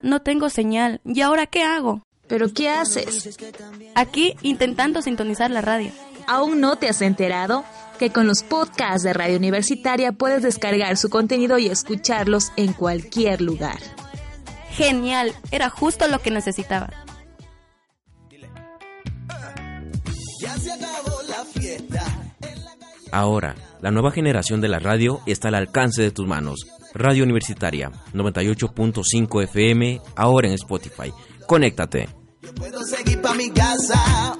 No tengo señal. ¿Y ahora qué hago? ¿Pero qué haces? Aquí intentando sintonizar la radio. ¿Aún no te has enterado? Que con los podcasts de Radio Universitaria puedes descargar su contenido y escucharlos en cualquier lugar. Genial, era justo lo que necesitaba. Ahora, la nueva generación de la radio está al alcance de tus manos. Radio Universitaria 98.5 FM, ahora en Spotify. Conéctate. Yo puedo seguir pa' mi casa